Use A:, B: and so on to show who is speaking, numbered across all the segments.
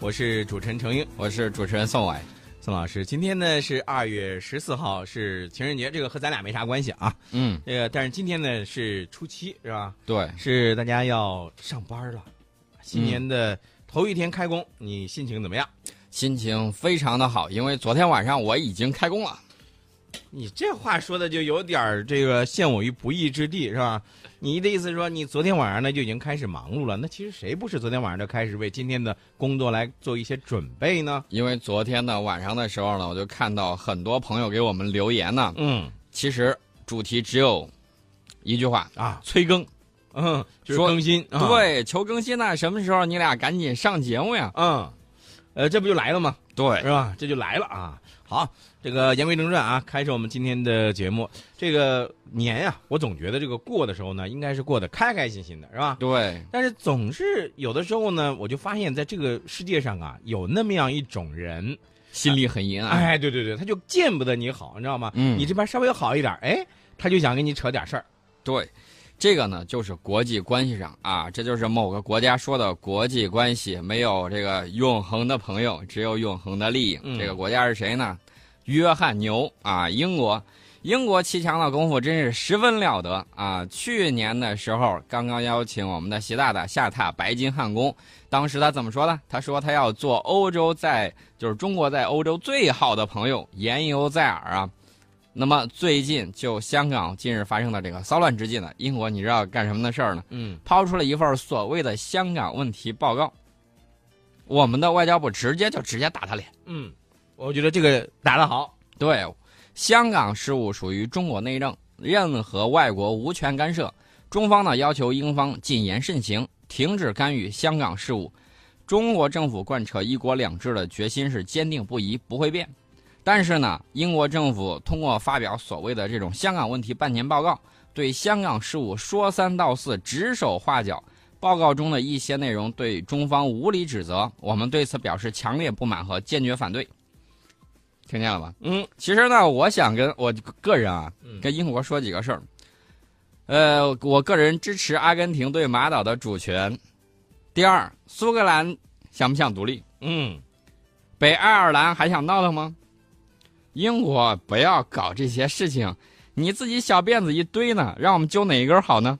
A: 我是主持人程英，
B: 我是主持人宋伟。
A: 宋老师，今天呢是二月十四号，是情人节，这个和咱俩没啥关系啊。
B: 嗯，
A: 这个但是今天呢是初七，是吧？
B: 对，
A: 是大家要上班了，新年的头一天开工，你心情怎么样？
B: 心情非常的好，因为昨天晚上我已经开工了。
A: 你这话说的就有点儿这个陷我于不义之地，是吧？你的意思是说，你昨天晚上呢就已经开始忙碌了？那其实谁不是昨天晚上就开始为今天的工作来做一些准备呢？
B: 因为昨天呢晚上的时候呢，我就看到很多朋友给我们留言呢。
A: 嗯，
B: 其实主题只有一句话
A: 啊，
B: 催更。
A: 嗯，就是更新。
B: 对，求更新呢，什么时候你俩赶紧上节目呀？
A: 嗯，呃，这不就来了吗？
B: 对，
A: 是吧？这就来了啊！好，这个言归正传啊，开始我们今天的节目。这个年呀，我总觉得这个过的时候呢，应该是过得开开心心的，是吧？
B: 对。
A: 但是总是有的时候呢，我就发现在这个世界上啊，有那么样一种人，
B: 心里很阴暗。
A: 哎，对对对，他就见不得你好，你知道吗？
B: 嗯。
A: 你这边稍微好一点，哎，他就想跟你扯点事儿。
B: 对。这个呢，就是国际关系上啊，这就是某个国家说的国际关系，没有这个永恒的朋友，只有永恒的利益。
A: 嗯、
B: 这个国家是谁呢？约翰牛啊，英国。英国骑墙的功夫真是十分了得啊！去年的时候，刚刚邀请我们的习大大下榻白金汉宫，当时他怎么说呢？他说他要做欧洲在，就是中国在欧洲最好的朋友，言犹在耳啊。那么最近就香港近日发生的这个骚乱之际呢，英国你知道干什么的事儿呢？
A: 嗯，
B: 抛出了一份所谓的香港问题报告。我们的外交部直接就直接打他脸。
A: 嗯，我觉得这个打得好。
B: 对，香港事务属于中国内政，任何外国无权干涉。中方呢要求英方谨言慎行，停止干预香港事务。中国政府贯彻一国两制的决心是坚定不移，不会变。但是呢，英国政府通过发表所谓的这种香港问题半年报告，对香港事务说三道四、指手画脚。报告中的一些内容对中方无理指责，我们对此表示强烈不满和坚决反对。听见了吧？
A: 嗯，
B: 其实呢，我想跟我个人啊，跟英国说几个事儿。呃，我个人支持阿根廷对马岛的主权。第二，苏格兰想不想独立？
A: 嗯，
B: 北爱尔兰还想闹腾吗？英国不要搞这些事情，你自己小辫子一堆呢，让我们揪哪一根好呢？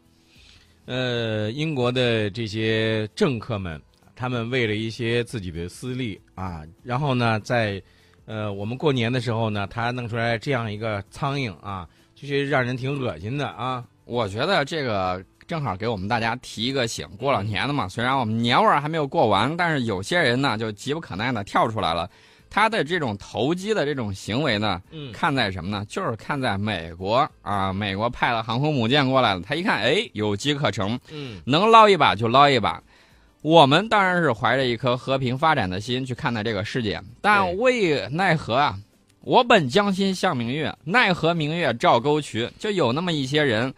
A: 呃，英国的这些政客们，他们为了一些自己的私利啊，然后呢，在呃我们过年的时候呢，他弄出来这样一个苍蝇啊，就是让人挺恶心的啊。
B: 我觉得这个正好给我们大家提一个醒，过了年了嘛，虽然我们年味儿还没有过完，但是有些人呢就急不可耐的跳出来了。他的这种投机的这种行为呢，
A: 嗯，
B: 看在什么呢？就是看在美国啊，美国派了航空母舰过来了，他一看，哎，有机可乘，
A: 嗯，
B: 能捞一把就捞一把。我们当然是怀着一颗和平发展的心去看待这个世界，但为奈何啊，我本将心向明月，奈何明月照沟渠，就有那么一些人，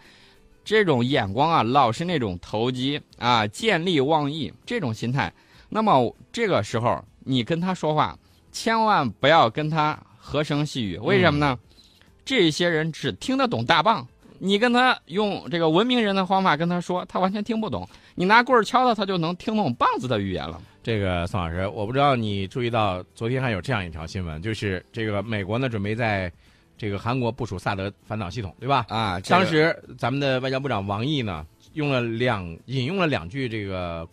B: 这种眼光啊，老是那种投机啊，见利忘义这种心态。那么这个时候，你跟他说话。千万不要跟他和声细语，为什么呢？这些人只听得懂大棒，你跟他用这个文明人的方法跟他说，他完全听不懂。你拿棍儿敲他，他就能听懂棒子的语言了。
A: 这个宋老师，我不知道你注意到，昨天还有这样一条新闻，就是这个美国呢准备在这个韩国部署萨德反导系统，对吧？
B: 啊，
A: 这个、当时咱们的外交部长王毅呢用了两引用了两句这个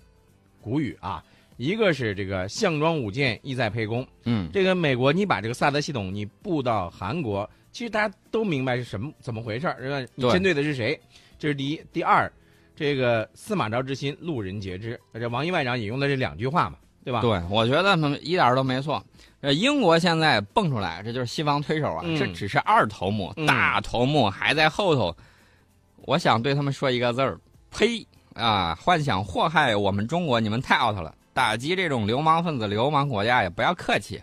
A: 古语啊。一个是这个项庄舞剑，意在沛公。
B: 嗯，
A: 这个美国你把这个萨德系统你布到韩国，其实大家都明白是什么怎么回事儿，是吧？你针对的是谁？这是第一。第二，这个司马昭之心，路人皆知。这王毅外长引用的这两句话嘛，对吧？
B: 对，我觉得一点都没错。呃，英国现在蹦出来，这就是西方推手啊，
A: 嗯、
B: 这只是二头目，
A: 嗯、
B: 大头目还在后头。我想对他们说一个字儿：呸！啊，幻想祸害我们中国，你们太 out 了。打击这种流氓分子、流氓国家也不要客气，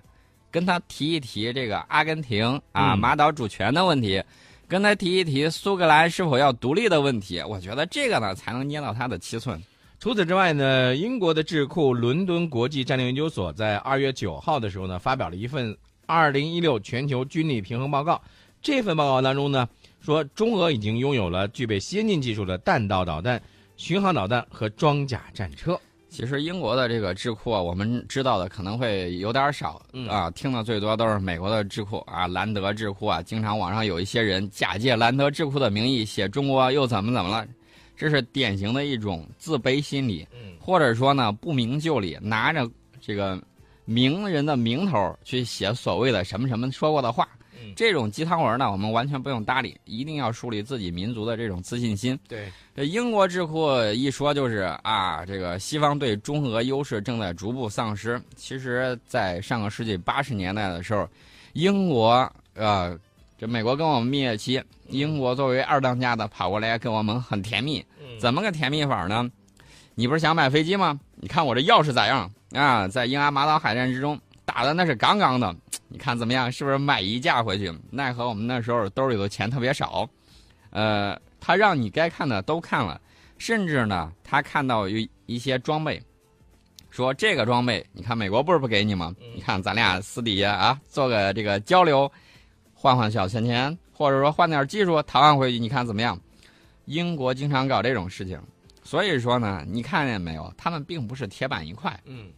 B: 跟他提一提这个阿根廷啊马岛主权的问题，跟他提一提苏格兰是否要独立的问题。我觉得这个呢才能捏到他的七寸。
A: 除此之外呢，英国的智库伦敦国际战略研究所在二月九号的时候呢，发表了一份二零一六全球军力平衡报告。这份报告当中呢，说中俄已经拥有了具备先进技术的弹道导弹、巡航导弹和装甲战车。
B: 其实英国的这个智库啊，我们知道的可能会有点少啊，听的最多都是美国的智库啊，兰德智库啊，经常网上有一些人假借兰德智库的名义写中国又怎么怎么了，这是典型的一种自卑心理，或者说呢不明就里，拿着这个名人的名头去写所谓的什么什么说过的话。这种鸡汤文呢，我们完全不用搭理，一定要树立自己民族的这种自信心。
A: 对，
B: 这英国智库一说就是啊，这个西方对中俄优势正在逐步丧失。其实，在上个世纪八十年代的时候，英国啊，这美国跟我们蜜月期，英国作为二当家的跑过来跟我们很甜蜜。怎么个甜蜜法呢？你不是想买飞机吗？你看我这钥匙咋样啊？在英阿马岛海战之中打的那是杠杠的。你看怎么样？是不是买一架回去？奈何我们那时候兜里头钱特别少，呃，他让你该看的都看了，甚至呢，他看到有一些装备，说这个装备，你看美国不是不给你吗？你看咱俩私底下啊，做个这个交流，换换小钱钱，或者说换点技术，谈完回去，你看怎么样？英国经常搞这种事情，所以说呢，你看见没有？他们并不是铁板一块。
A: 嗯。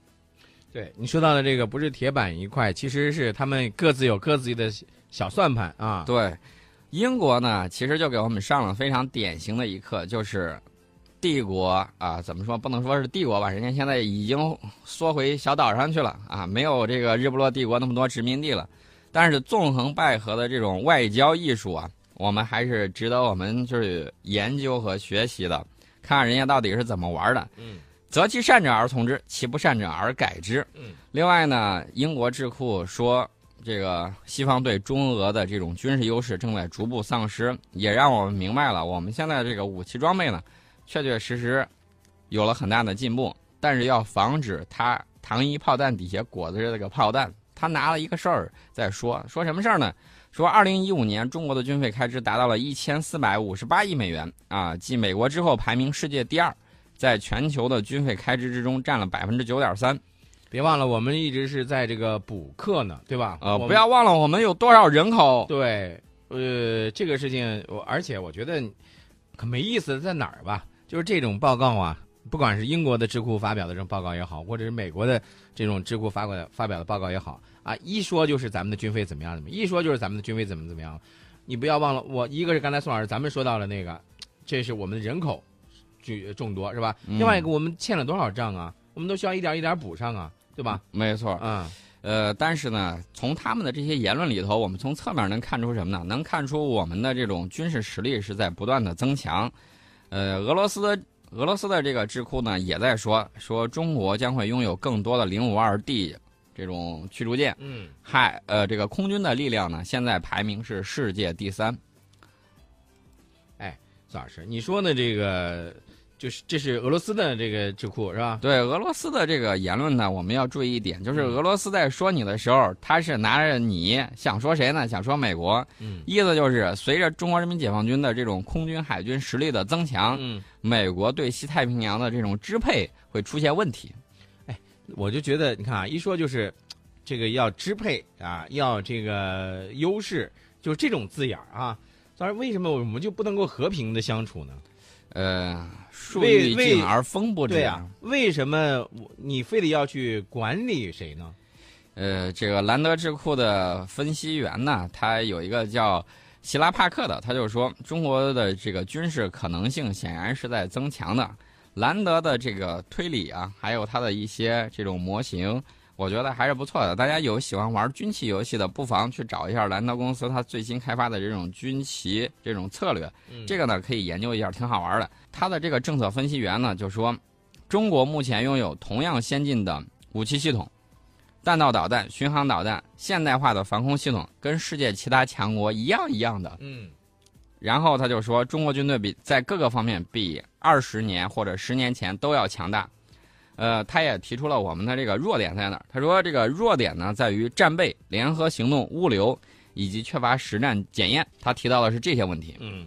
A: 对你说到的这个不是铁板一块，其实是他们各自有各自的小算盘啊。
B: 对，英国呢，其实就给我们上了非常典型的一课，就是帝国啊，怎么说不能说是帝国吧，人家现在已经缩回小岛上去了啊，没有这个日不落帝国那么多殖民地了。但是纵横捭阖的这种外交艺术啊，我们还是值得我们就是研究和学习的，看看人家到底是怎么玩的。
A: 嗯。
B: 择其善者而从之，其不善者而改之。
A: 嗯，
B: 另外呢，英国智库说，这个西方对中俄的这种军事优势正在逐步丧失，也让我们明白了，我们现在这个武器装备呢，确确实实有了很大的进步，但是要防止它糖衣炮弹底下裹着这个炮弹。他拿了一个事儿在说，说什么事儿呢？说二零一五年中国的军费开支达到了一千四百五十八亿美元啊，继美国之后排名世界第二。在全球的军费开支之中占了百分之九点三，
A: 别忘了我们一直是在这个补课呢，对吧？
B: 呃，不要忘了我们有多少人口。
A: 对，呃，这个事情我而且我觉得可没意思在哪儿吧？就是这种报告啊，不管是英国的智库发表的这种报告也好，或者是美国的这种智库发过来发表的报告也好啊，一说就是咱们的军费怎么样怎么，一说就是咱们的军费怎么怎么样。你不要忘了，我一个是刚才宋老师咱们说到了那个，这是我们的人口。巨众多是吧？另外一个，我们欠了多少账啊？我们都需要一点一点补上啊，对吧？
B: 没错，
A: 嗯，
B: 呃，但是呢，从他们的这些言论里头，我们从侧面能看出什么呢？能看出我们的这种军事实力是在不断的增强。呃，俄罗斯的俄罗斯的这个智库呢，也在说说中国将会拥有更多的零五二 D 这种驱逐舰。
A: 嗯，
B: 海呃，这个空军的力量呢，现在排名是世界第三。
A: 哎，孙老师，你说呢？这个。就是这是俄罗斯的这个智库是吧？
B: 对俄罗斯的这个言论呢，我们要注意一点，就是俄罗斯在说你的时候，他是拿着你想说谁呢？想说美国，
A: 嗯，
B: 意思就是随着中国人民解放军的这种空军海军实力的增强，
A: 嗯，
B: 美国对西太平洋的这种支配会出现问题。
A: 哎，我就觉得你看啊，一说就是这个要支配啊，要这个优势，就是这种字眼啊。当然，为什么我们就不能够和平的相处呢？
B: 呃，树欲静而风不止。
A: 对呀，为什么你非得要去管理谁呢？
B: 呃，这个兰德智库的分析员呢，他有一个叫希拉帕克的，他就说中国的这个军事可能性显然是在增强的。兰德的这个推理啊，还有他的一些这种模型。我觉得还是不错的。大家有喜欢玩军棋游戏的，不妨去找一下蓝德公司它最新开发的这种军棋这种策略。这个呢可以研究一下，挺好玩的。它的这个政策分析员呢就说，中国目前拥有同样先进的武器系统、弹道导弹、巡航导弹、现代化的防空系统，跟世界其他强国一样一样的。
A: 嗯。
B: 然后他就说，中国军队比在各个方面比二十年或者十年前都要强大。呃，他也提出了我们的这个弱点在哪？他说这个弱点呢，在于战备、联合行动、物流以及缺乏实战检验。他提到的是这些问题。
A: 嗯。